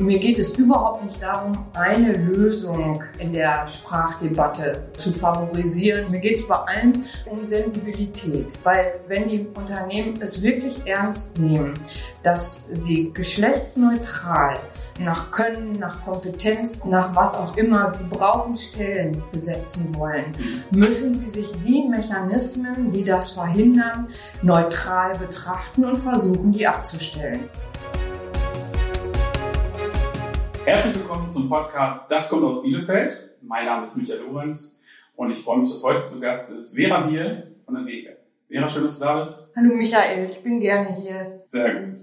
Mir geht es überhaupt nicht darum, eine Lösung in der Sprachdebatte zu favorisieren. Mir geht es vor allem um Sensibilität, weil wenn die Unternehmen es wirklich ernst nehmen, dass sie geschlechtsneutral nach Können, nach Kompetenz, nach was auch immer sie brauchen, Stellen besetzen wollen, müssen sie sich die Mechanismen, die das verhindern, neutral betrachten und versuchen, die abzustellen. Herzlich willkommen zum Podcast Das kommt aus Bielefeld. Mein Name ist Michael Lorenz und ich freue mich, dass heute zu Gast ist Vera Biel von der Wege. Vera, schön, dass du da bist. Hallo Michael, ich bin gerne hier. Sehr gut.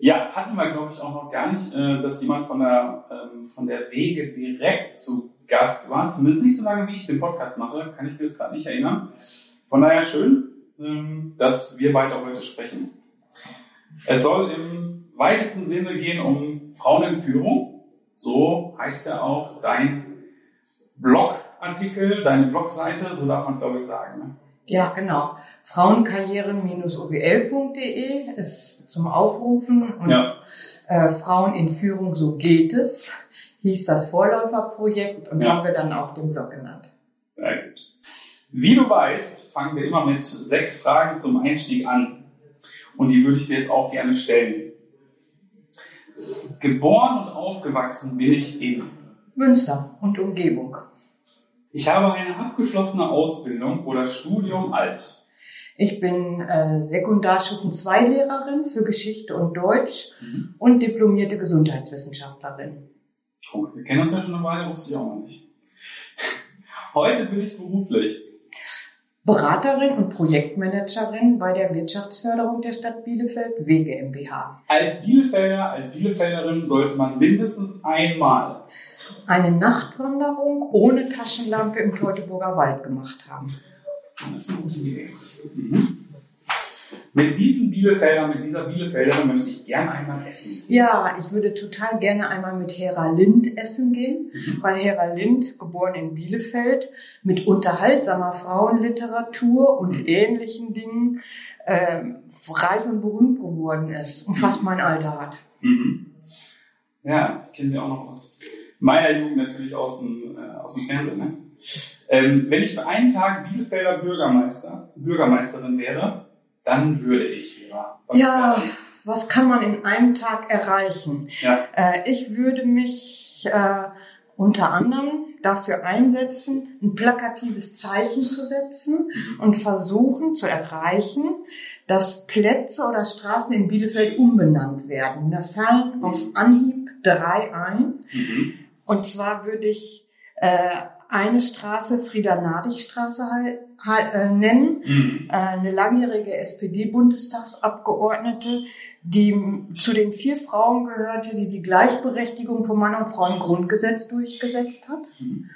Ja, hatten wir, glaube ich, auch noch gar nicht, äh, dass jemand von der, ähm, von der Wege direkt zu Gast war. Zumindest nicht so lange, wie ich den Podcast mache, kann ich mir das gerade nicht erinnern. Von daher schön, ähm, dass wir beide heute sprechen. Es soll im weitesten Sinne gehen um Frauen in Führung. So heißt ja auch dein Blogartikel, deine Blogseite, so darf man es glaube ich sagen. Ne? Ja, genau. Frauenkarrieren-obl.de ist zum Aufrufen und ja. äh, Frauen in Führung, so geht es, hieß das Vorläuferprojekt und ja. haben wir dann auch den Blog genannt. Sehr gut. Wie du weißt, fangen wir immer mit sechs Fragen zum Einstieg an. Und die würde ich dir jetzt auch gerne stellen. Geboren und aufgewachsen bin ich in Münster und Umgebung. Ich habe eine abgeschlossene Ausbildung oder Studium als ich bin äh, Sekundarstufen 2 Lehrerin für Geschichte und Deutsch mhm. und diplomierte Gesundheitswissenschaftlerin. Oh, wir kennen uns ja schon eine Weile, wusste ich auch noch nicht. Heute bin ich beruflich Beraterin und Projektmanagerin bei der Wirtschaftsförderung der Stadt Bielefeld, W GmbH. Als Bielefelder, als Bielefelderin sollte man mindestens einmal eine Nachtwanderung ohne Taschenlampe im Teutoburger Wald gemacht haben. Das ist eine gute Idee. Mhm. Mit diesen Bielefeldern, mit dieser Bielefelderin möchte ich gerne einmal essen. Ja, ich würde total gerne einmal mit Hera Lind essen gehen, mhm. weil Hera Lind, geboren in Bielefeld, mit unterhaltsamer Frauenliteratur und mhm. ähnlichen Dingen äh, reich und berühmt geworden ist und fast mein Alter hat. Mhm. Ja, ich kenne ja auch noch aus meiner Jugend natürlich aus dem, äh, aus dem Fernsehen. Ne? Ähm, wenn ich für einen Tag Bielefelder Bürgermeister, Bürgermeisterin wäre, dann würde ich, ja. Was ja, was kann man in einem Tag erreichen? Ja. Äh, ich würde mich äh, unter anderem dafür einsetzen, ein plakatives Zeichen zu setzen mhm. und versuchen zu erreichen, dass Plätze oder Straßen in Bielefeld umbenannt werden. Da fallen auf Anhieb drei ein. Mhm. Und zwar würde ich äh, eine Straße Frieda-Nadig-Straße äh, nennen, mhm. äh, eine langjährige SPD-Bundestagsabgeordnete, die zu den vier Frauen gehörte, die die Gleichberechtigung von Mann und Frau im Grundgesetz durchgesetzt hat. Mhm.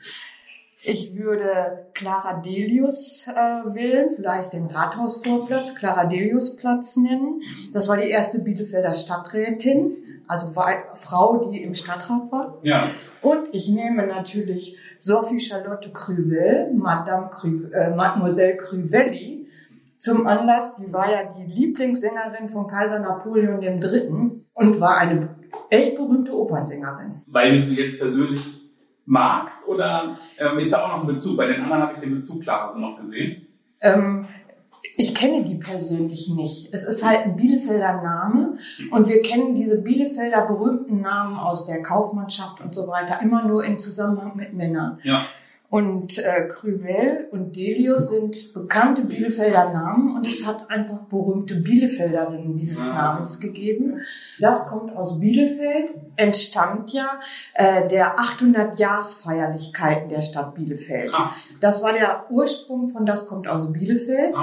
Ich würde Clara Delius äh, wählen, vielleicht den Rathausvorplatz, Clara Delius Platz nennen. Das war die erste Bielefelder Stadträtin, also war Frau, die im Stadtrat war. Ja. Und ich nehme natürlich Sophie Charlotte Cruvel, Madame Cru, äh, Mademoiselle Cruvelli, zum Anlass. Die war ja die Lieblingssängerin von Kaiser Napoleon III. und war eine echt berühmte Opernsängerin. Weil du sie jetzt persönlich magst oder ähm, ist da auch noch ein Bezug? Bei den anderen habe ich den Bezug klar noch gesehen. Ähm, ich kenne die persönlich nicht. Es ist halt ein Bielefelder Name und wir kennen diese Bielefelder berühmten Namen aus der Kaufmannschaft und so weiter immer nur im Zusammenhang mit Männern. Ja. Und äh, Krüvel und Delius sind bekannte Bielefelder Namen und es hat einfach berühmte Bielefelderinnen dieses. Namens gegeben. Das kommt aus Bielefeld, entstammt ja äh, der 800-Jahresfeierlichkeiten der Stadt Bielefeld. Ah. Das war der Ursprung von Das kommt aus Bielefeld.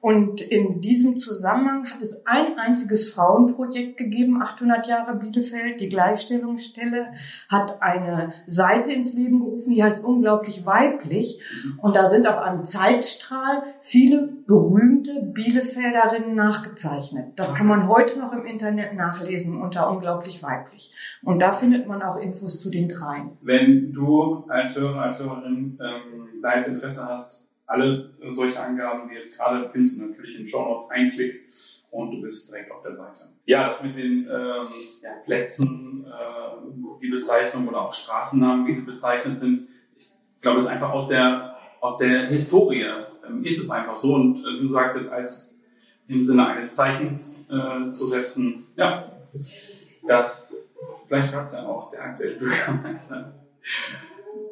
Und in diesem Zusammenhang hat es ein einziges Frauenprojekt gegeben, 800 Jahre Bielefeld. Die Gleichstellungsstelle hat eine Seite ins Leben gerufen, die heißt unglaublich weiblich. Und da sind auf einem Zeitstrahl viele berühmte Bielefelderinnen nachgezeichnet. Das kann man heute noch im Internet nachlesen unter unglaublich weiblich. Und da findet man auch Infos zu den dreien. Wenn du als Hörer, als Hörerin ähm, da Interesse hast, alle solche Angaben, wie jetzt gerade, findest du natürlich in Show Notes. Ein Klick und du bist direkt auf der Seite. Ja, das mit den ähm, ja, Plätzen, äh, die Bezeichnung oder auch Straßennamen, wie sie bezeichnet sind, ich glaube, es ist einfach aus der, aus der Historie ähm, ist es einfach so und äh, du sagst jetzt als im Sinne eines Zeichens äh, zu setzen, ja, das, vielleicht hat es ja auch der aktuelle Bürgermeister.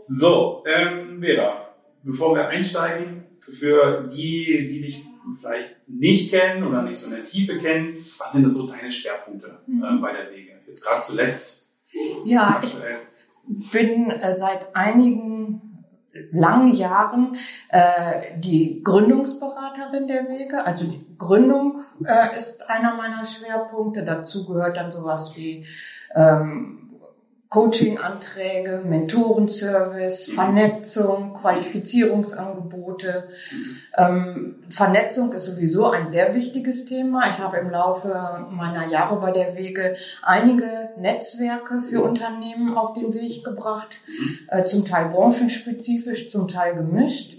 So, ähm, Vera, bevor wir einsteigen, für die, die dich vielleicht nicht kennen oder nicht so in der Tiefe kennen, was sind da so deine Schwerpunkte äh, bei der Wege? Jetzt gerade zuletzt. Ja, ich bin äh, seit einigen langen Jahren äh, die Gründungsberaterin der Wege. Also die Gründung äh, ist einer meiner Schwerpunkte. Dazu gehört dann sowas wie ähm, Coaching-Anträge, Mentorenservice, Vernetzung, Qualifizierungsangebote. Ähm, Vernetzung ist sowieso ein sehr wichtiges Thema. Ich habe im Laufe meiner Jahre bei der Wege einige Netzwerke für Unternehmen auf den Weg gebracht, äh, zum Teil branchenspezifisch, zum Teil gemischt.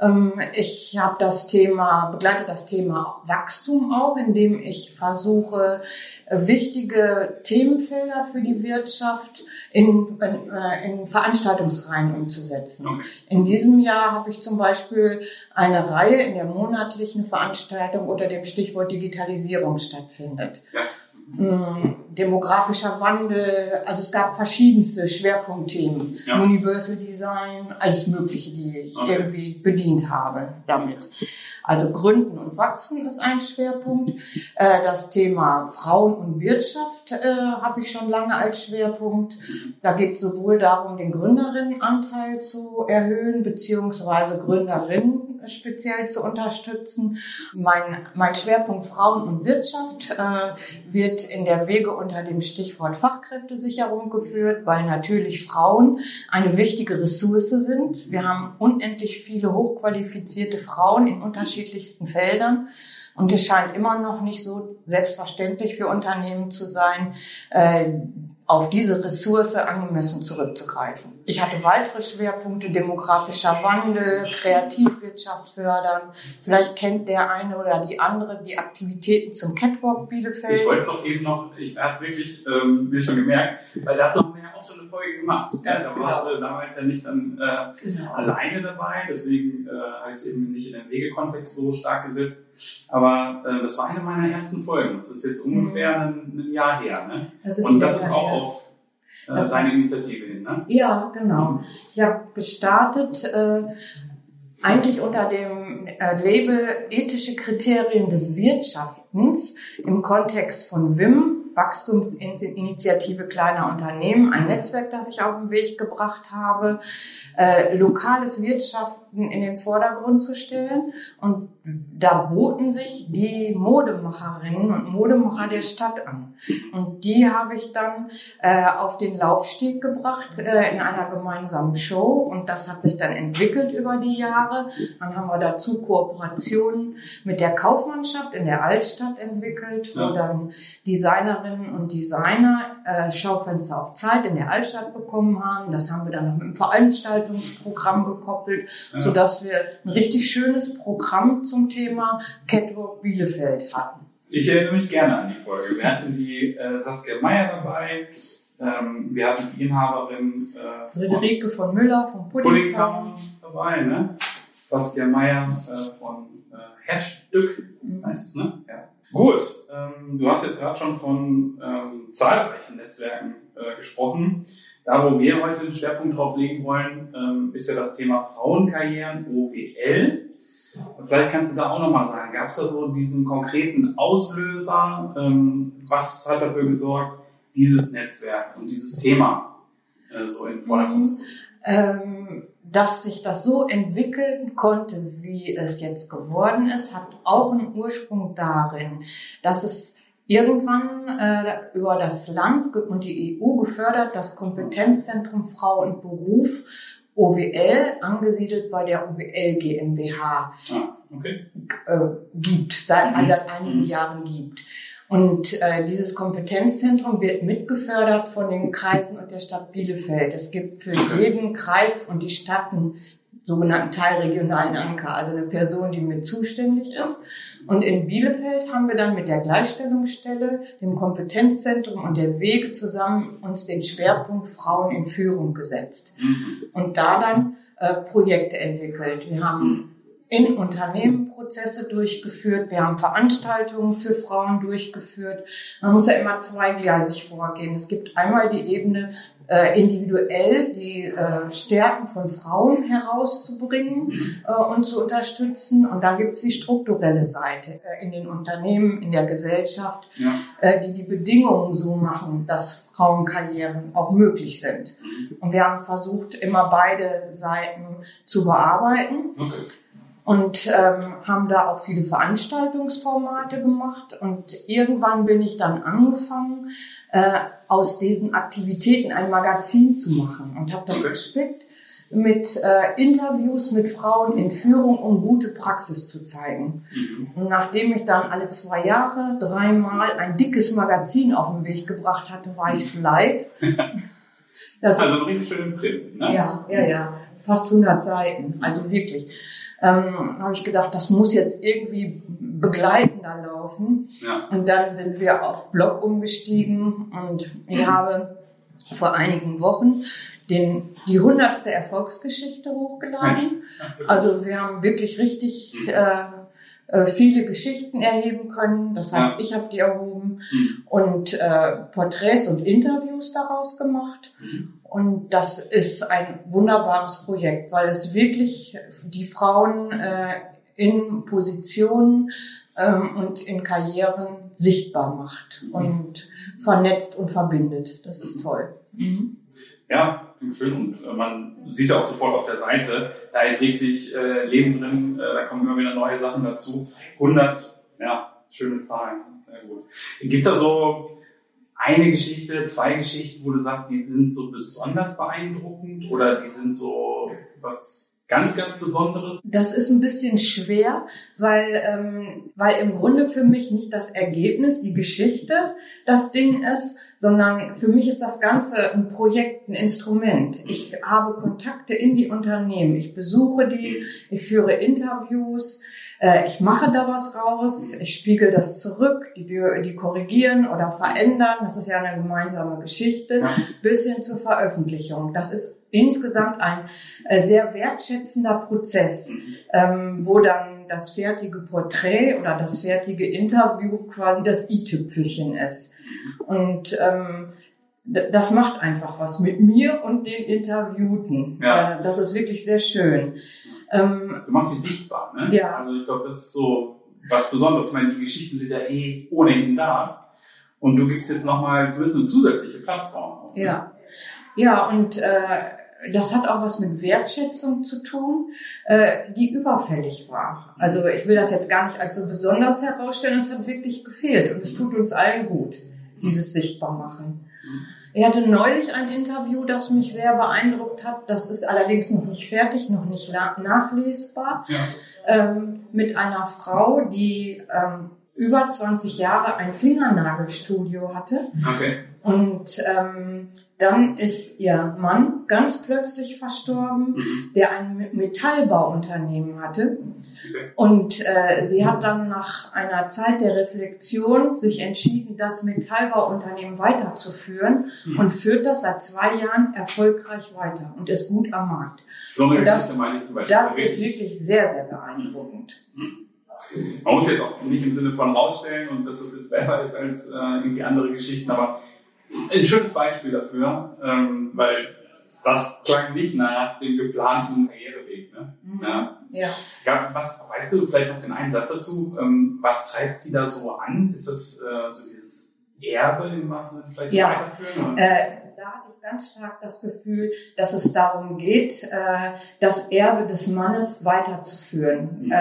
Ähm, ich habe das Thema, begleite das Thema Wachstum auch, indem ich versuche, äh, wichtige Themenfelder für die Wirtschaft in, in, äh, in Veranstaltungsreihen umzusetzen. In diesem Jahr habe ich zum Beispiel eine Reihe, in der monatlich eine Veranstaltung unter dem Stichwort Digitalisierung stattfindet. Ja. Mm, demografischer Wandel, also es gab verschiedenste Schwerpunktthemen, ja. Universal Design, alles Mögliche, die ich okay. irgendwie bedient habe damit. Also Gründen und Wachsen ist ein Schwerpunkt. Äh, das Thema Frauen und Wirtschaft äh, habe ich schon lange als Schwerpunkt. Da geht es sowohl darum, den Gründerinnenanteil zu erhöhen, beziehungsweise Gründerinnen speziell zu unterstützen. Mein, mein Schwerpunkt Frauen und Wirtschaft äh, wird in der Wege unter dem Stichwort Fachkräftesicherung geführt, weil natürlich Frauen eine wichtige Ressource sind. Wir haben unendlich viele hochqualifizierte Frauen in unterschiedlichsten Feldern. Und es scheint immer noch nicht so selbstverständlich für Unternehmen zu sein, äh, auf diese Ressource angemessen zurückzugreifen. Ich hatte weitere Schwerpunkte, demografischer Wandel, Kreativwirtschaft fördern. Vielleicht kennt der eine oder die andere die Aktivitäten zum Catwalk Bielefeld. Ich wollte es doch eben noch, ich habe es wirklich, ähm, mir schon gemerkt, weil dazu haben ja auch schon eine Folge gemacht. Ja, da genau. warst du damals ja nicht dann äh, genau. alleine dabei, deswegen äh, habe ich es eben nicht in den Wegekontext so stark gesetzt. Aber äh, das war eine meiner ersten Folgen. Das ist jetzt ungefähr mhm. ein, ein, Jahr her. Ne? Das Und das ist auch her. auf äh, das deine Initiative hin, ne? Ja, genau. Ich habe gestartet äh, eigentlich unter dem äh, Label ethische Kriterien des Wirtschaftens im Kontext von WIM, Wachstumsinitiative kleiner Unternehmen, ein Netzwerk, das ich auf den Weg gebracht habe, äh, lokales Wirtschaften in den Vordergrund zu stellen. Und da boten sich die Modemacherinnen und Modemacher der Stadt an. Und die habe ich dann äh, auf den Laufsteg gebracht äh, in einer gemeinsamen Show. Und das hat sich dann entwickelt über die Jahre. Dann haben wir dazu Kooperationen mit der Kaufmannschaft in der Altstadt entwickelt, wo ja. dann Designerinnen Designerinnen und Designer äh, Schaufenster auf Zeit in der Altstadt bekommen haben. Das haben wir dann noch mit einem Veranstaltungsprogramm gekoppelt, ja. sodass wir ein richtig schönes Programm zum Thema Catwalk Bielefeld hatten. Ich erinnere mich gerne an die Folge. Wir hatten die äh, Saskia Meyer dabei. Ähm, wir hatten die Inhaberin äh, Friederike von, von Müller von Puddingtown dabei. Ne? Saskia Meyer äh, von äh, Herzstück mhm. heißt es, ne? Ja. Gut, ähm, du hast jetzt gerade schon von ähm, zahlreichen Netzwerken äh, gesprochen. Da, wo wir heute den Schwerpunkt drauf legen wollen, ähm, ist ja das Thema Frauenkarrieren, OWL. Vielleicht kannst du da auch nochmal sagen, gab es da so diesen konkreten Auslöser? Ähm, was hat dafür gesorgt, dieses Netzwerk und dieses Thema äh, so in Vordergrund zu ähm, dass sich das so entwickeln konnte, wie es jetzt geworden ist, hat auch einen Ursprung darin, dass es irgendwann äh, über das Land und die EU gefördert das Kompetenzzentrum Frau und Beruf OWL, angesiedelt bei der OWL GmbH, ah, okay. äh, gibt, seit, also seit einigen mhm. Jahren gibt. Und äh, dieses Kompetenzzentrum wird mitgefördert von den Kreisen und der Stadt Bielefeld. Es gibt für jeden Kreis und die Stadt einen sogenannten teilregionalen Anker, also eine Person, die mit zuständig ist. Und in Bielefeld haben wir dann mit der Gleichstellungsstelle, dem Kompetenzzentrum und der Wege zusammen uns den Schwerpunkt Frauen in Führung gesetzt. Mhm. Und da dann äh, Projekte entwickelt. Wir haben in Unternehmen Prozesse durchgeführt. Wir haben Veranstaltungen für Frauen durchgeführt. Man muss ja immer zweigleisig vorgehen. Es gibt einmal die Ebene, äh, individuell die äh, Stärken von Frauen herauszubringen äh, und zu unterstützen. Und dann gibt es die strukturelle Seite äh, in den Unternehmen, in der Gesellschaft, Ja. äh, die die Bedingungen so machen, dass Frauenkarrieren auch möglich sind. Und wir haben versucht, immer beide Seiten zu bearbeiten Okay. Und ähm, haben da auch viele Veranstaltungsformate gemacht. Und irgendwann bin ich dann angefangen, äh, aus diesen Aktivitäten ein Magazin zu machen und habe das gespickt mit äh, Interviews mit Frauen in Führung, um gute Praxis zu zeigen. Und nachdem ich dann alle zwei Jahre dreimal ein dickes Magazin auf den Weg gebracht hatte, war ich es leid. Das Also richtig schön im Print. Ne? ja, ja, ja. Fast 100 Seiten. Also wirklich. Ähm, habe ich gedacht, das muss jetzt irgendwie begleitender laufen. Ja. Und dann sind wir auf Blog umgestiegen und ich habe vor einigen Wochen den, die hundertste Erfolgsgeschichte hochgeladen. Also wir haben wirklich richtig äh, äh, viele Geschichten erheben können. Das heißt, ich habe die erhoben Mhm. und äh, Porträts und Interviews daraus gemacht. Und das ist ein wunderbares Projekt, weil es wirklich die Frauen äh, in Positionen ähm, und in Karrieren sichtbar macht und vernetzt und verbindet. Das ist toll. Mhm. Ja, schön und äh, man sieht ja auch sofort auf der Seite, da ist richtig äh, Leben drin, äh, da kommen immer wieder neue Sachen dazu. 100, ja, schöne Zahlen, sehr gut. Gibt's da so eine Geschichte, zwei Geschichten, wo du sagst, die sind so besonders beeindruckend oder die sind so was ganz, ganz Besonderes? Das ist ein bisschen schwer, weil, ähm, weil im Grunde für mich nicht das Ergebnis, die Geschichte das Ding ist, sondern für mich ist das Ganze ein Projekt, ein Instrument. Ich habe Kontakte in die Unternehmen, ich besuche die, ich führe Interviews, äh, ich mache da was raus, ich spiegel das zurück, die, die korrigieren oder verändern, das ist ja eine gemeinsame Geschichte, bis hin zur Veröffentlichung. Das ist insgesamt ein äh, sehr wertschätzender Prozess, ähm, wo dann das fertige Porträt oder das fertige Interview quasi das i-Tüpfelchen ist. Und ähm, das macht einfach was mit mir und den Interviewten. Ja. Äh, das ist wirklich sehr schön. Ähm, Du machst sie sichtbar, ne? Ja. Also ich glaube, das ist so was Besonderes. Ich meine, die Geschichten sind ja eh ohnehin da. Und du gibst jetzt nochmal zumindest eine zusätzliche Plattform. ne? Ja, ja, und äh, das hat auch was mit Wertschätzung zu tun, äh, die überfällig war. Also ich will das jetzt gar nicht als so besonders herausstellen, es hat wirklich gefehlt und es tut uns allen gut, dieses Sichtbarmachen. Ich hatte neulich ein Interview, das mich sehr beeindruckt hat. Das ist allerdings noch nicht fertig, noch nicht nachlesbar. Ja. Ähm, mit einer Frau, die ähm, über 20 Jahre ein Fingernagelstudio hatte. Okay. Und ähm, dann ist ihr Mann ganz plötzlich verstorben, Mhm. der ein Metallbauunternehmen hatte. okay. Und äh, sie hat dann nach einer Zeit der Reflexion sich entschieden, das Metallbauunternehmen weiterzuführen Mhm. und führt das seit zwei Jahren erfolgreich weiter und ist gut am Markt. So eine Und das- Geschichte meine ich zum Beispiel. Das ist wirklich sehr, sehr beeindruckend. Man muss jetzt auch nicht im Sinne von rausstellen und dass es jetzt besser ist als äh, irgendwie andere Geschichten, aber ein schönes Beispiel dafür, ähm, weil das klang nicht nach dem geplanten Karriereweg. Ne? Mhm. Ja. Ja. Was weißt du vielleicht noch den einen Satz dazu? Ähm, was treibt sie da so an? Ist das äh, so dieses Erbe im Sinne vielleicht Ja. weiterführen? Äh, da hatte ich ganz stark das Gefühl, dass es darum geht, äh, das Erbe des Mannes weiterzuführen. Mhm.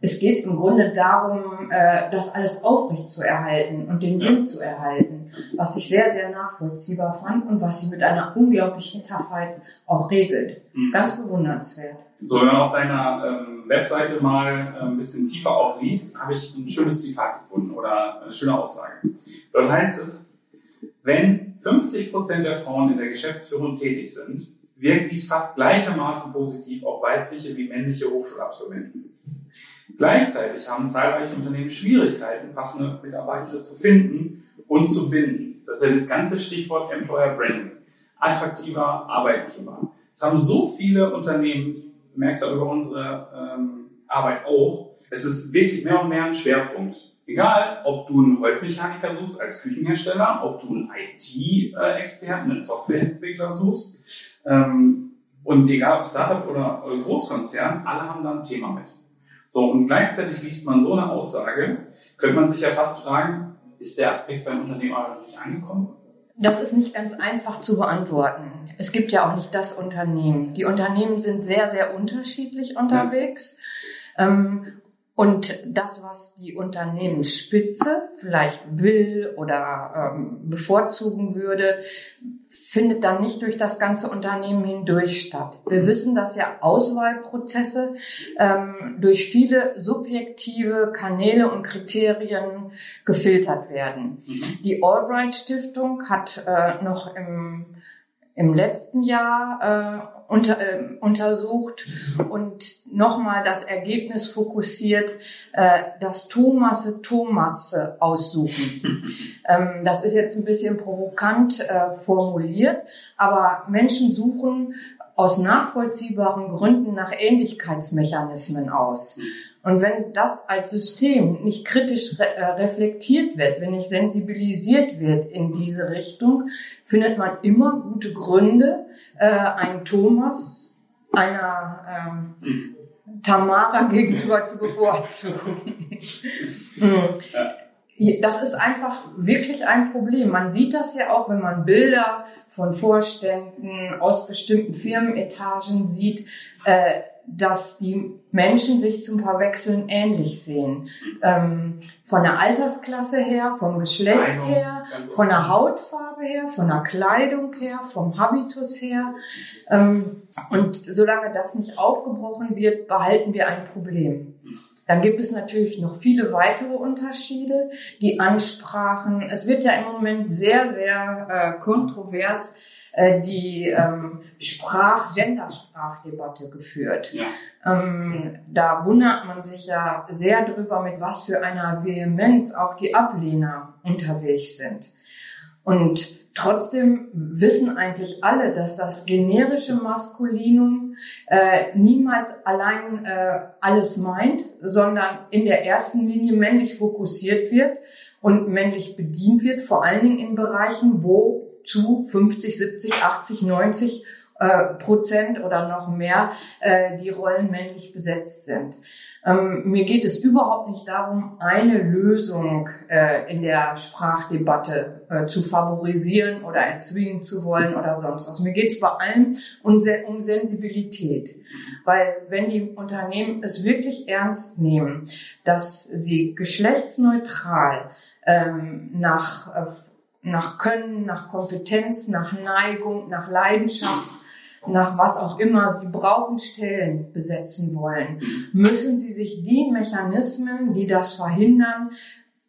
Es geht im Grunde darum, äh, das alles aufrecht zu erhalten und den. Sinn zu erhalten, was ich sehr, sehr nachvollziehbar fand und was sie mit einer unglaublichen Taffheit auch regelt. Mhm. Ganz bewundernswert. So, wenn man auf deiner ähm, Webseite mal äh, ein bisschen tiefer auch liest, habe ich ein schönes Zitat gefunden oder eine schöne Aussage. Dort heißt es, wenn 50 Prozent der Frauen in der Geschäftsführung tätig sind, wirkt dies fast gleichermaßen positiv auf weibliche wie männliche Hochschulabsolventen. Gleichzeitig haben zahlreiche Unternehmen Schwierigkeiten, passende Mitarbeiter zu finden und zu binden. Das ist ja das ganze Stichwort Employer Branding. Attraktiver Arbeitgeber. Es haben so viele Unternehmen, du merkst auch über unsere ähm, Arbeit auch, es ist wirklich mehr und mehr ein Schwerpunkt. Egal, ob du einen Holzmechaniker suchst als Küchenhersteller, ob du einen IT-Experten, einen Softwareentwickler suchst, ähm, und egal ob Startup oder Großkonzern, alle haben da ein Thema mit. So, und gleichzeitig liest man so eine Aussage, könnte man sich ja fast fragen, ist der Aspekt beim Unternehmer nicht angekommen? Das ist nicht ganz einfach zu beantworten. Es gibt ja auch nicht das Unternehmen. Die Unternehmen sind sehr, sehr unterschiedlich unterwegs. Ja. Ähm, und das, was die Unternehmensspitze vielleicht will oder ähm, bevorzugen würde, findet dann nicht durch das ganze Unternehmen hindurch statt. Wir wissen, dass ja Auswahlprozesse ähm, durch viele subjektive Kanäle und Kriterien gefiltert werden. Mhm. Die Albright Stiftung hat äh, noch im im letzten Jahr äh, unter, äh, untersucht und nochmal das Ergebnis fokussiert, äh, das Thomasse Thomasse aussuchen. ähm, das ist jetzt ein bisschen provokant äh, formuliert, aber Menschen suchen aus nachvollziehbaren Gründen nach Ähnlichkeitsmechanismen aus. Und wenn das als System nicht kritisch re äh, reflektiert wird, wenn nicht sensibilisiert wird in diese Richtung, findet man immer gute Gründe, äh, einen Thomas einer ähm, Tamara gegenüber zu bevorzugen. Das ist einfach wirklich ein Problem. Man sieht das ja auch, wenn man Bilder von Vorständen aus bestimmten Firmenetagen sieht. Äh, dass die Menschen sich zum Verwechseln ähnlich sehen. Ähm, von der Altersklasse her, vom Geschlecht her, von der Hautfarbe her, von der Kleidung her, vom Habitus her. Ähm, und solange das nicht aufgebrochen wird, behalten wir ein Problem. Dann gibt es natürlich noch viele weitere Unterschiede, die Ansprachen. Es wird ja im Moment sehr, sehr äh, kontrovers äh, die ähm, Sprach, Gendersprachdebatte geführt. Ja. Ähm, da wundert man sich ja sehr drüber, mit was für einer Vehemenz auch die Ablehner unterwegs sind. Und trotzdem wissen eigentlich alle, dass das generische Maskulinum äh, niemals allein äh, alles meint, sondern in der ersten Linie männlich fokussiert wird und männlich bedient wird, vor allen Dingen in Bereichen, wo zu 50, 70, 80, 90 äh, Prozent oder noch mehr äh, die Rollen männlich besetzt sind. Ähm, mir geht es überhaupt nicht darum, eine Lösung äh, in der Sprachdebatte äh, zu favorisieren oder erzwingen zu wollen oder sonst was. Mir geht es vor allem um, um Sensibilität, weil wenn die Unternehmen es wirklich ernst nehmen, dass sie geschlechtsneutral ähm, nach äh, nach Können, nach Kompetenz, nach Neigung, nach Leidenschaft, nach was auch immer sie brauchen, Stellen besetzen wollen, müssen sie sich die Mechanismen, die das verhindern,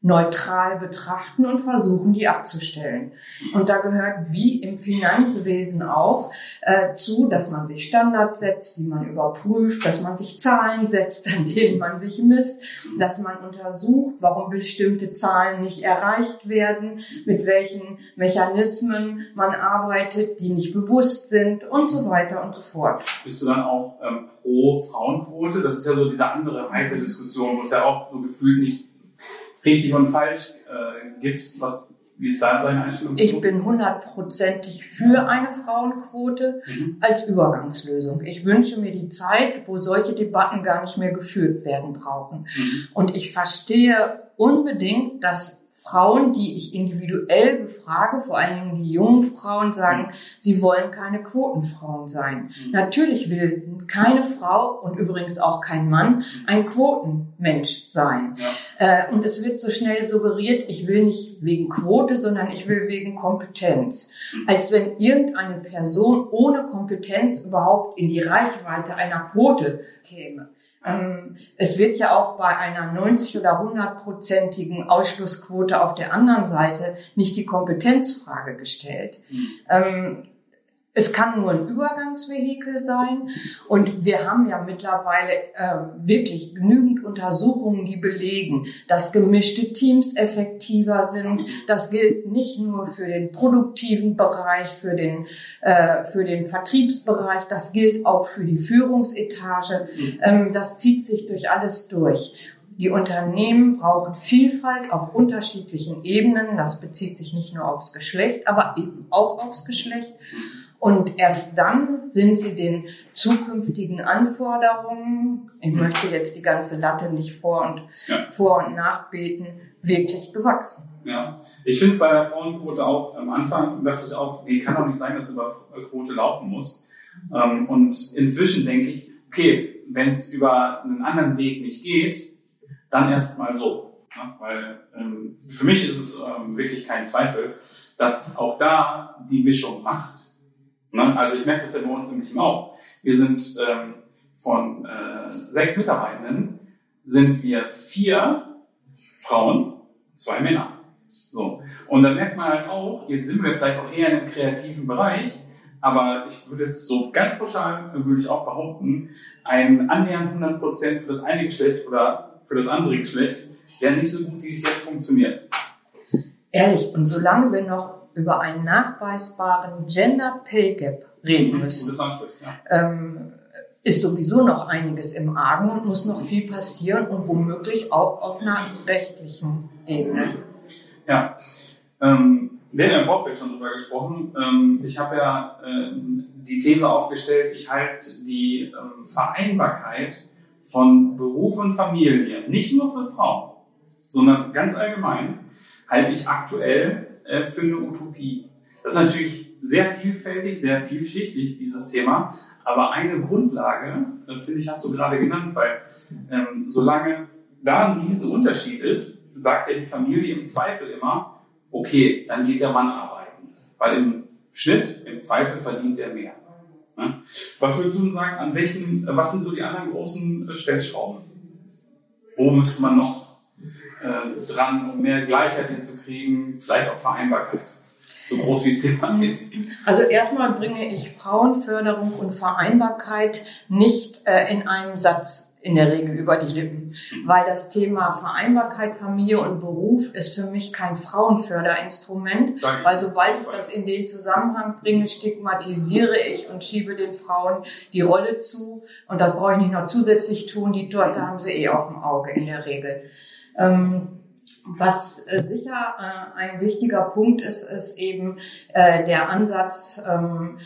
neutral betrachten und versuchen, die abzustellen. Und da gehört wie im Finanzwesen auch äh, zu, dass man sich Standards setzt, die man überprüft, dass man sich Zahlen setzt, an denen man sich misst, dass man untersucht, warum bestimmte Zahlen nicht erreicht werden, mit welchen Mechanismen man arbeitet, die nicht bewusst sind und so weiter und so fort. Bist du dann auch ähm, pro Frauenquote? Das ist ja so diese andere heiße Diskussion, wo es ja auch so gefühlt nicht richtig und falsch äh, gibt. Was, wie ist da deine Einstellung? Ich bin hundertprozentig für eine Frauenquote mhm. als Übergangslösung. Ich wünsche mir die Zeit, wo solche Debatten gar nicht mehr geführt werden brauchen. Mhm. Und ich verstehe unbedingt, dass Frauen, die ich individuell befrage, vor allen Dingen die jungen Frauen, sagen, sie wollen keine Quotenfrauen sein. Mhm. Natürlich will keine Frau und übrigens auch kein Mann ein Quotenmensch sein. Ja. Äh, und es wird so schnell suggeriert, ich will nicht wegen Quote, sondern ich will wegen Kompetenz. Mhm. Als wenn irgendeine Person ohne Kompetenz überhaupt in die Reichweite einer Quote käme. Ähm, es wird ja auch bei einer 90 oder 100-prozentigen Ausschlussquote auf der anderen Seite nicht die Kompetenzfrage gestellt. Mhm. Es kann nur ein Übergangsvehikel sein. Und wir haben ja mittlerweile äh, wirklich genügend Untersuchungen, die belegen, dass gemischte Teams effektiver sind. Das gilt nicht nur für den produktiven Bereich, für den, äh, für den Vertriebsbereich, das gilt auch für die Führungsetage. Ähm, das zieht sich durch alles durch. Die Unternehmen brauchen Vielfalt auf unterschiedlichen Ebenen. Das bezieht sich nicht nur aufs Geschlecht, aber eben auch aufs Geschlecht. Und erst dann sind sie den zukünftigen Anforderungen, ich möchte jetzt die ganze Latte nicht vor und, ja. vor und nachbeten, wirklich gewachsen. Ja, ich finde es bei der Frauenquote auch am Anfang dachte ich auch, nee, kann doch nicht sein, dass über Quote laufen muss. Ähm, und inzwischen denke ich, okay, wenn es über einen anderen Weg nicht geht, dann erst mal so. Weil ähm, für mich ist es ähm, wirklich kein Zweifel, dass auch da die Mischung macht. Ne? Also ich merke das ja bei uns im Team auch. Wir sind ähm, von äh, sechs Mitarbeitenden sind wir vier Frauen, zwei Männer. So. Und dann merkt man halt auch, jetzt sind wir vielleicht auch eher im kreativen Bereich, aber ich würde jetzt so ganz pauschal, würde ich auch behaupten, ein annähernd 100 Prozent für das eine Geschlecht oder für das andere Geschlecht wäre nicht so gut, wie es jetzt funktioniert. Ehrlich, und solange wir noch über einen nachweisbaren Gender Pay Gap reden müssen, ähm, ist sowieso noch einiges im Argen und muss noch viel passieren und womöglich auch auf einer rechtlichen Ebene. Ja, ähm, wir haben ja im Vorfeld schon drüber gesprochen. Ähm, ich habe ja äh, die These aufgestellt, ich halte die ähm, Vereinbarkeit von Beruf und Familie, nicht nur für Frauen, sondern ganz allgemein, halte ich aktuell äh, für eine Utopie. Das ist natürlich sehr vielfältig, sehr vielschichtig, dieses Thema. Aber eine Grundlage, äh, finde ich, hast du gerade genannt, weil ähm, solange da ein riesen Unterschied ist, sagt ja die Familie im Zweifel immer, okay, dann geht der Mann arbeiten. Weil im Schnitt, im Zweifel verdient er mehr. Ne? Was würdest du denn sagen, an welchen, was sind so die anderen großen äh, Stellschrauben? Wo müsste man noch äh, dran, um mehr Gleichheit hinzukriegen, vielleicht auch Vereinbarkeit. So groß wie es Thema ist. Also erstmal bringe ich Frauenförderung und Vereinbarkeit nicht äh, in einem Satz in der Regel über die Lippen, weil das Thema Vereinbarkeit, Familie und Beruf ist für mich kein Frauenförderinstrument, weil sobald ich das in den Zusammenhang bringe, stigmatisiere ich und schiebe den Frauen die Rolle zu und das brauche ich nicht noch zusätzlich tun, die dort, da haben sie eh auf dem Auge in der Regel. Ähm, was äh, sicher äh, ein wichtiger Punkt ist, ist eben äh, der Ansatz, ähm,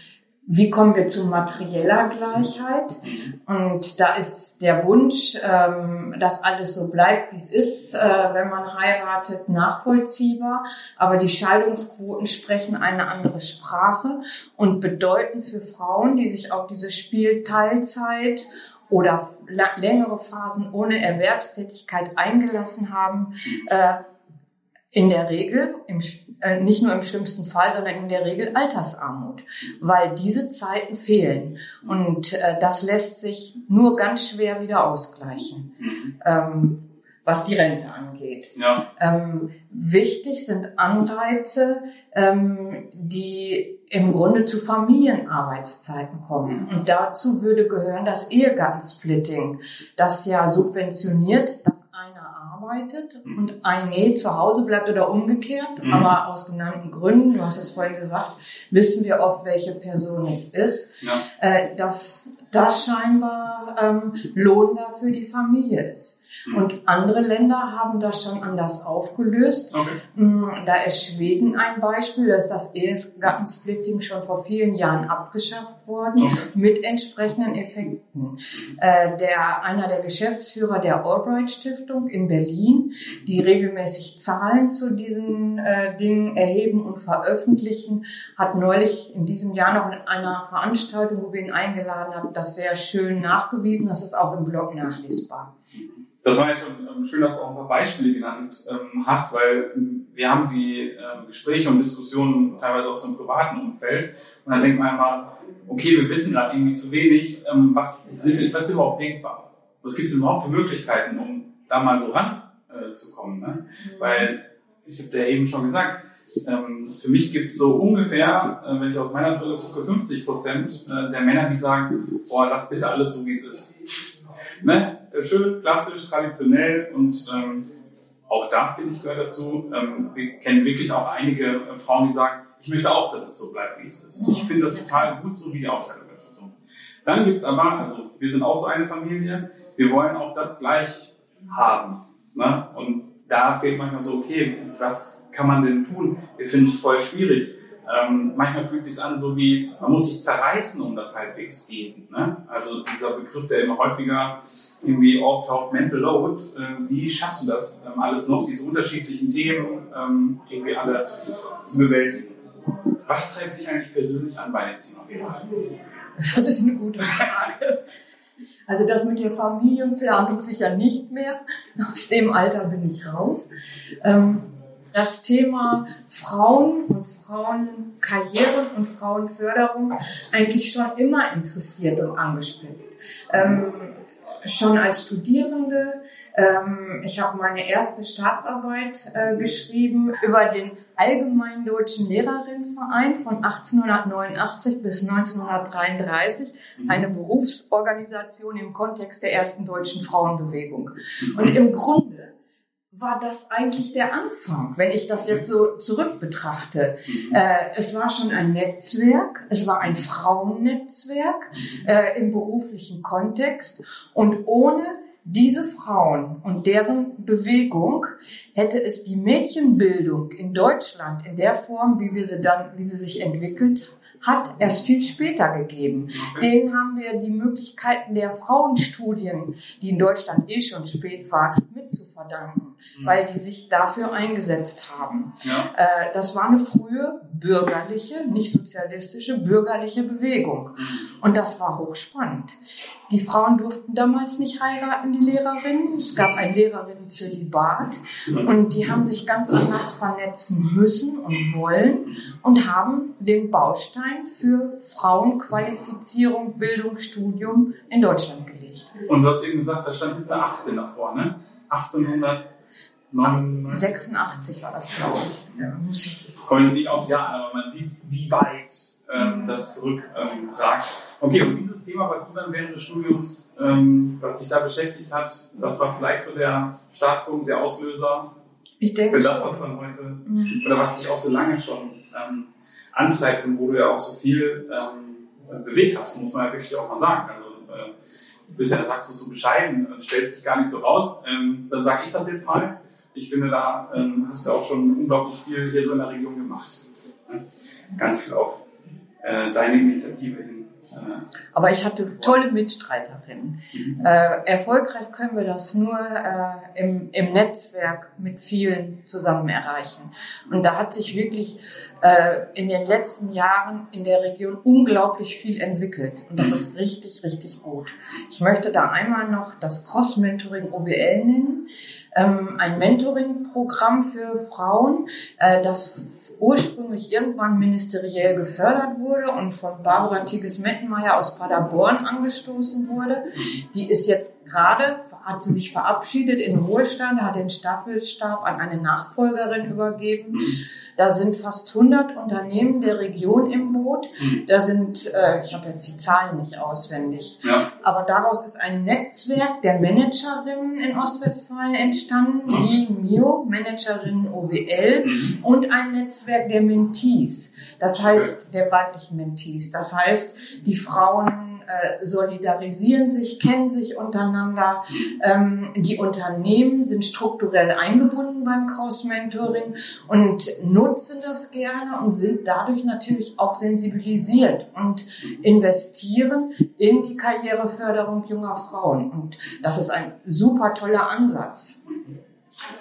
wie kommen wir zu materieller Gleichheit? Und da ist der Wunsch, ähm, dass alles so bleibt, wie es ist, wenn man heiratet, nachvollziehbar. Aber die Scheidungsquoten sprechen eine andere Sprache und bedeuten für Frauen, die sich auf dieses Spiel Teilzeit oder längere Phasen ohne Erwerbstätigkeit eingelassen haben, äh, in der Regel, im, äh, nicht nur im schlimmsten Fall, sondern in der Regel Altersarmut, weil diese Zeiten fehlen. Und äh, das lässt sich nur ganz schwer wieder ausgleichen. Ähm, was die Rente angeht. Ja. Ähm, wichtig sind Anreize, ähm, die im Grunde zu Familienarbeitszeiten kommen. Und dazu würde gehören das Ehegattensplitting, das ja subventioniert, dass einer arbeitet und ein zu Hause bleibt oder umgekehrt. Mhm. Aber aus genannten Gründen, du hast es vorhin gesagt, wissen wir oft, welche Person es ist, ja. äh, dass das scheinbar ähm, lohnender für die Familie ist. Mhm. Und andere Länder haben das schon anders aufgelöst. Okay. Mm, da ist Schweden ein Beispiel, da ist das Ehegattensplitting schon vor vielen Jahren abgeschafft worden, okay. mit entsprechenden Effekten. Äh, der, einer der Geschäftsführer der Albright Stiftung in Berlin, die regelmäßig Zahlen zu diesen äh, Dingen erheben und veröffentlichen, hat neulich in diesem Jahr noch in einer Veranstaltung, wo wir ihn eingeladen haben, das sehr schön nachgewiesen. Das ist auch im Blog nachlesbar. Das war ja schon ähm, schön, dass du auch ein paar Beispiele genannt ähm, hast, weil wir haben die ähm, Gespräche und Diskussionen teilweise auch so im privaten Umfeld und dann denkt man einmal, okay, wir wissen gerade irgendwie zu wenig, was, sind, was ist überhaupt denkbar? Was gibt es überhaupt für Möglichkeiten, um da mal so ranzukommen? Äh, ne? Weil, ich habe ja eben schon gesagt, für mich gibt es so ungefähr, äh, wenn ich aus meiner Brille gucke, 50 Prozent äh, der Männer, die sagen, boah, lass bitte alles so, wie es ist. Ne? Schön, klassisch, traditionell und ähm, auch da, finde ich, gehört dazu. Ähm, wir kennen wirklich auch einige äh, Frauen, die sagen, ich möchte auch, dass es so bleibt, wie es ist. Ich finde das total gut, so wie die Aufteilung ist. Dann gibt's aber, also wir sind auch so eine Familie, wir wollen auch das gleich haben. Ne? Und da fehlt manchmal so, okay, was kann man denn tun? Wir finden es voll schwierig. Ähm, manchmal fühlt es sich an, so wie man muss sich zerreißen, um das halbwegs geht. Ne? Also dieser Begriff, der immer häufiger irgendwie auftaucht, Mental Load. Äh, wie schaffst du das ähm, alles noch, diese unterschiedlichen Themen ähm, irgendwie alle zu bewältigen? Was treibt dich eigentlich persönlich an bei dem Thema Das ist eine gute Frage. Also das mit der Familienplanung sicher nicht mehr. Aus dem Alter bin ich raus. Ähm, das Thema Frauen und Frauenkarrieren und Frauenförderung eigentlich schon immer interessiert und angespitzt. Ähm, schon als Studierende. Ähm, ich habe meine erste Staatsarbeit äh, geschrieben über den Allgemeinen Deutschen Lehrerinnenverein von 1889 bis 1933, mhm. eine Berufsorganisation im Kontext der ersten deutschen Frauenbewegung. Und im Grunde war das eigentlich der Anfang, wenn ich das jetzt so zurück betrachte. Mhm. Äh, es war schon ein Netzwerk, es war ein Frauennetzwerk mhm. äh, im beruflichen Kontext und ohne diese Frauen und deren Bewegung hätte es die Mädchenbildung in Deutschland in der Form, wie wir sie dann, wie sie sich entwickelt hat erst viel später gegeben. Denen haben wir die Möglichkeiten der Frauenstudien, die in Deutschland eh schon spät war, mitzuverdanken, mhm. weil die sich dafür eingesetzt haben. Ja. Äh, das war eine frühe bürgerliche, nicht sozialistische, bürgerliche Bewegung. Mhm. Und das war hochspannend. Die Frauen durften damals nicht heiraten, die Lehrerinnen. Es gab ein Lehrerinnen-Zölibat und die haben sich ganz anders vernetzen müssen und wollen und haben den Baustein für Frauenqualifizierung, Bildung, Studium in Deutschland gelegt. Und du hast eben gesagt, da stand jetzt der 18 davor, ne? 1886 war das, glaube ich. Ja, Kommt nicht aufs Jahr aber man sieht, wie weit ähm, das zurückragt. Ähm, okay, und dieses Thema, was du dann während des Studiums, ähm, was dich da beschäftigt hat, das war vielleicht so der Startpunkt, der Auslöser ich denke für das, was dann heute, mhm. oder was dich auch so lange schon ähm, antreibt und wo du ja auch so viel ähm, bewegt hast, muss man ja wirklich auch mal sagen. Also äh, bisher sagst du so bescheiden, stellst dich gar nicht so raus. Ähm, dann sage ich das jetzt mal. Ich finde, da ähm, hast du auch schon unglaublich viel hier so in der Region gemacht. Ganz viel auf äh, deine Initiative hin. Aber ich hatte tolle Mitstreiterinnen. Mhm. Äh, erfolgreich können wir das nur äh, im, im Netzwerk mit vielen zusammen erreichen. Und da hat sich wirklich äh, in den letzten Jahren in der Region unglaublich viel entwickelt. Und das mhm. ist richtig, richtig gut. Ich möchte da einmal noch das Cross-Mentoring OBL nennen. Ähm, ein Mentoring-Programm für Frauen, äh, das ursprünglich irgendwann ministeriell gefördert wurde und von Barbara Tigges-Mettenmeier aus Paderborn angestoßen wurde. Die ist jetzt gerade, hat sie sich verabschiedet in Ruhestand, hat den Staffelstab an eine Nachfolgerin übergeben. Da sind fast 100 Unternehmen der Region im Boot. Da sind, äh, ich habe jetzt die Zahlen nicht auswendig, ja. aber daraus ist ein Netzwerk der Managerinnen in Ostwestfalen entstanden, die MIO, Managerinnen OWL und ein Netzwerk der Mentees. Das heißt, der weiblichen Mentees. Das heißt, die Frauen äh, solidarisieren sich, kennen sich untereinander. Ähm, die Unternehmen sind strukturell eingebunden beim Cross-Mentoring und nutzen das gerne und sind dadurch natürlich auch sensibilisiert und investieren in die Karriereförderung junger Frauen. Und das ist ein super toller Ansatz.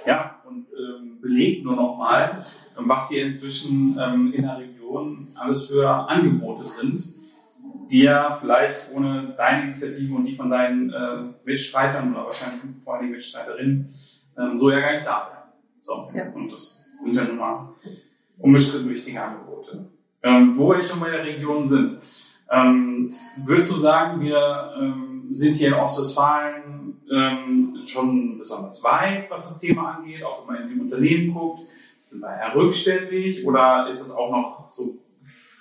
Ja, und ähm, belegt nur noch mal, was hier inzwischen ähm, in der Region alles für Angebote sind die ja vielleicht ohne deine Initiativen und die von deinen äh, Mitstreitern oder wahrscheinlich vor allem Mitstreiterinnen ähm, so ja gar nicht da wären. So. Ja. Und das sind ja nun mal unbestritten wichtige Angebote. Ähm, wo wir schon bei der Region sind, ähm, würdest du sagen, wir ähm, sind hier in Ostwestfalen ähm, schon besonders weit, was das Thema angeht, auch wenn man in die Unternehmen guckt? Sind wir eher rückständig oder ist es auch noch so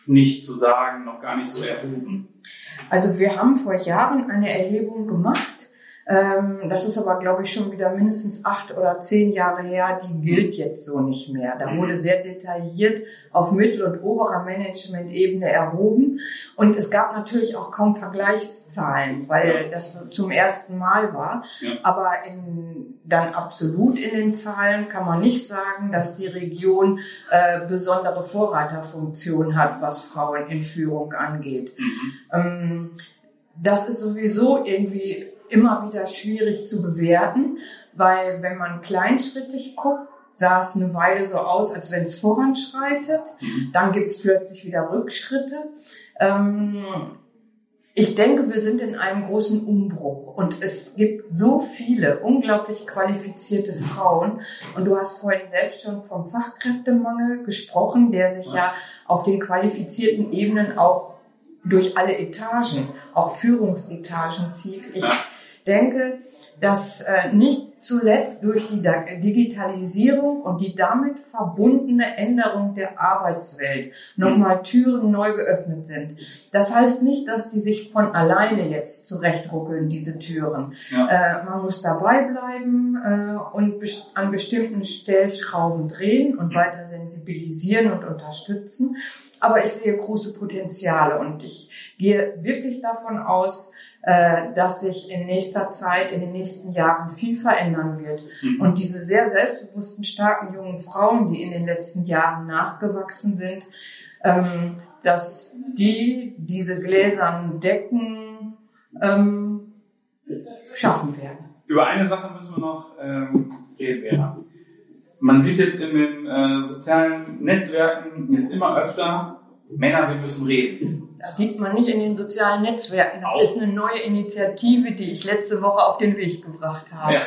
nicht zu sagen, noch gar nicht so erhoben? Also wir haben vor Jahren eine Erhebung gemacht das ist aber, glaube ich, schon wieder mindestens acht oder zehn Jahre her. Die gilt jetzt so nicht mehr. Da wurde sehr detailliert auf mittel- und oberer Management-Ebene erhoben. Und es gab natürlich auch kaum Vergleichszahlen, weil das zum ersten Mal war. Ja. Aber in, dann absolut in den Zahlen kann man nicht sagen, dass die Region äh, besondere Vorreiterfunktion hat, was Frauen in Führung angeht. Mhm. Ähm, das ist sowieso irgendwie immer wieder schwierig zu bewerten, weil wenn man kleinschrittig guckt, sah es eine Weile so aus, als wenn es voranschreitet. Mhm. Dann gibt es plötzlich wieder Rückschritte. Ähm, ich denke, wir sind in einem großen Umbruch und es gibt so viele unglaublich qualifizierte Frauen. Und du hast vorhin selbst schon vom Fachkräftemangel gesprochen, der sich ja auf den qualifizierten Ebenen auch durch alle Etagen, auch Führungsetagen zieht. Ich denke, dass äh, nicht zuletzt durch die Digitalisierung und die damit verbundene Änderung der Arbeitswelt nochmal Türen neu geöffnet sind. Das heißt nicht, dass die sich von alleine jetzt zurechtruckeln, diese Türen. Ja. Äh, man muss dabei bleiben äh, und best an bestimmten Stellschrauben drehen und weiter sensibilisieren und unterstützen. Aber ich sehe große Potenziale und ich gehe wirklich davon aus, äh, dass sich in nächster Zeit, in den nächsten Jahren viel verändern wird. Mhm. Und diese sehr selbstbewussten, starken jungen Frauen, die in den letzten Jahren nachgewachsen sind, ähm, dass die diese gläsernen Decken ähm, schaffen werden. Über eine Sache müssen wir noch ähm, reden, Vera. Man sieht jetzt in den äh, sozialen Netzwerken jetzt immer öfter, Männer, wir müssen reden. Das sieht man nicht in den sozialen Netzwerken. Das Auch. ist eine neue Initiative, die ich letzte Woche auf den Weg gebracht habe. Ja.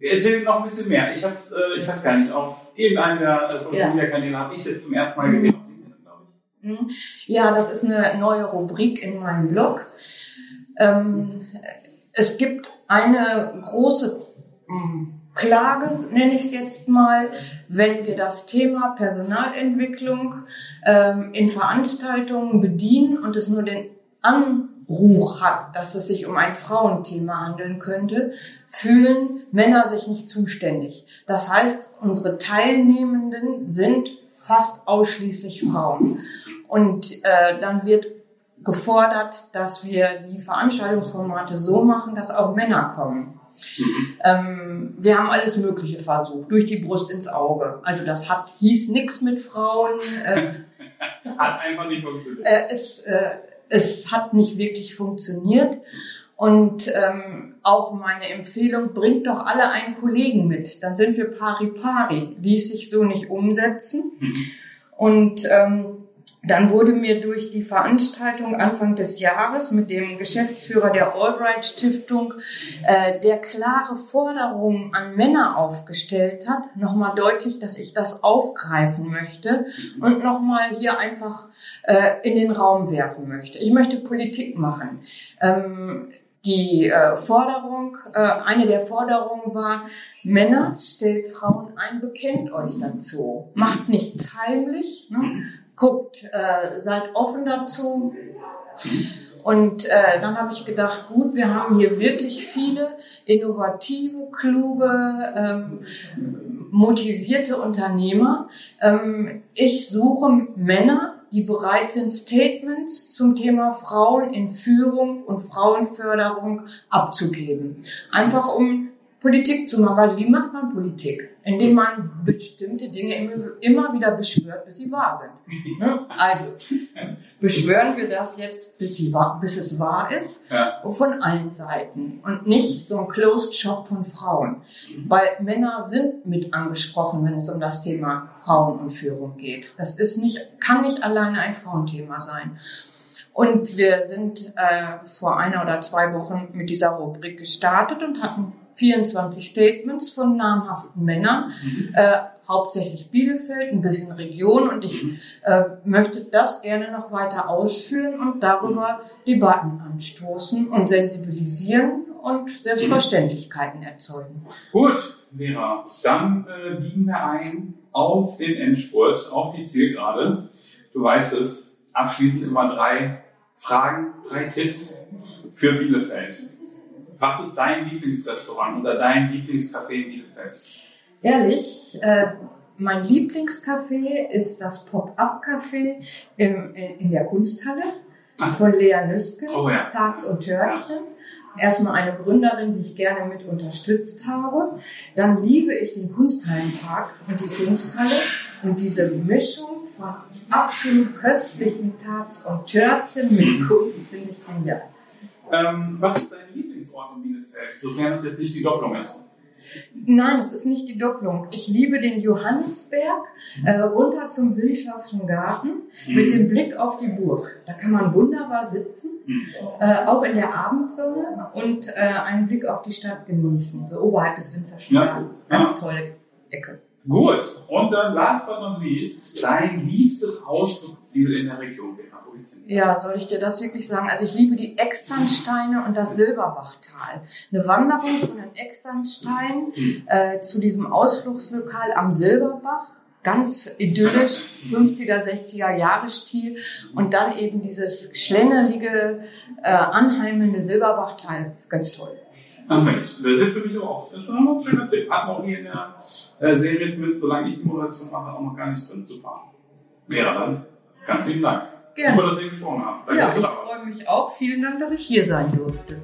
Erzähl noch ein bisschen mehr. Ich hab's, äh, ich weiß gar nicht, auf irgendeinem der Social Media Kanäle habe ich es jetzt zum ersten Mal gesehen. Mhm. Ja, das ist eine neue Rubrik in meinem Blog. Ähm, es gibt eine große hm, Klage, nenne ich es jetzt mal, wenn wir das Thema Personalentwicklung ähm, in Veranstaltungen bedienen und es nur den Anruch hat, dass es sich um ein Frauenthema handeln könnte, fühlen Männer sich nicht zuständig. Das heißt, unsere Teilnehmenden sind fast ausschließlich Frauen. Und äh, dann wird gefordert, dass wir die Veranstaltungsformate so machen, dass auch Männer kommen. Mhm. Ähm, wir haben alles Mögliche versucht, durch die Brust ins Auge. Also das hat hieß nichts mit Frauen. Äh, hat einfach nicht funktioniert. Äh, es, äh, es hat nicht wirklich funktioniert. Und ähm, auch meine Empfehlung, bringt doch alle einen Kollegen mit. Dann sind wir pari pari. Ließ sich so nicht umsetzen. Mhm. Und ähm, dann wurde mir durch die Veranstaltung Anfang des Jahres mit dem Geschäftsführer der Albright Stiftung, äh, der klare Forderungen an Männer aufgestellt hat, nochmal deutlich, dass ich das aufgreifen möchte und nochmal hier einfach äh, in den Raum werfen möchte. Ich möchte Politik machen. Ähm, die äh, Forderung, äh, eine der Forderungen war, Männer, stellt Frauen ein, bekennt euch dazu. Macht nichts heimlich, ne? Guckt, äh, seid offen dazu. Und äh, dann habe ich gedacht, gut, wir haben hier wirklich viele innovative, kluge, ähm, motivierte Unternehmer. Ähm, ich suche Männer, die bereit sind, Statements zum Thema Frauen in Führung und Frauenförderung abzugeben. Einfach um Politik zu machen. Also wie macht man Politik? Indem man bestimmte Dinge immer wieder beschwört, bis sie wahr sind. Ne? Also beschwören wir das jetzt, bis, sie wahr, bis es wahr ist, ja. von allen Seiten und nicht so ein Closed Shop von Frauen. Weil Männer sind mit angesprochen, wenn es um das Thema Frauen und Führung geht. Das ist nicht, kann nicht alleine ein Frauenthema sein. Und wir sind äh, vor einer oder zwei Wochen mit dieser Rubrik gestartet und hatten 24 Statements von namhaften Männern, mhm. äh, hauptsächlich Bielefeld, ein bisschen Region und ich mhm. äh, möchte das gerne noch weiter ausführen und darüber Debatten anstoßen und sensibilisieren und Selbstverständlichkeiten erzeugen. Gut, Vera, dann äh, biegen wir ein auf den Endspurt, auf die Zielgerade. Du weißt es, abschließend immer drei Fragen, drei Tipps für Bielefeld. Was ist dein Lieblingsrestaurant oder dein Lieblingscafé in Bielefeld? Ehrlich, äh, mein Lieblingscafé ist das Pop-Up-Café in in der Kunsthalle von Lea Nüsken, Oh ja. Tags und Törtchen. Erstmal eine Gründerin, die ich gerne mit unterstützt habe. Dann liebe ich den Kunsthallenpark und die Kunsthalle und diese Mischung von absolut köstlichen Tags und Törtchen mit Kunst finde ich genial. Ähm, was ist dein Lieblingsort in Bielefeld, sofern es jetzt nicht die Doppelung ist? Nein, es ist nicht die Doppelung. Ich liebe den Johannisberg äh, runter zum Wildschlosschen Garten mit dem Blick auf die Burg. Da kann man wunderbar sitzen, Hm. äh, auch in der Abendsonne und äh, einen Blick auf die Stadt genießen, so oberhalb des Winzerschen Ja. Ganz tolle Ecke. Gut, und dann last but not least, dein liebstes Ausflugsziel in der Region? Ja, soll ich dir das wirklich sagen? Also ich liebe die Externsteine und das Silberbachtal. Eine Wanderung von den Externsteinen äh, zu diesem Ausflugslokal am Silberbach. Ganz idyllisch, 50er, 60er Jahre Stil. Und dann eben dieses schlängelige, äh, anheimelnde Silberbachtal. Ganz toll. Ach Mensch, das ist für mich aber auch. Das ist ein schöner Tipp. Hat noch nie in der äh, Serie, zumindest solange ich die Moderation mache, auch noch gar nicht drin zu fahren. Vera, dann ganz lieben Dank. Gerne. Super, dass wir gesprochen haben. Danke, Ja, ich freue mich auch. Vielen Dank, dass ich hier sein durfte.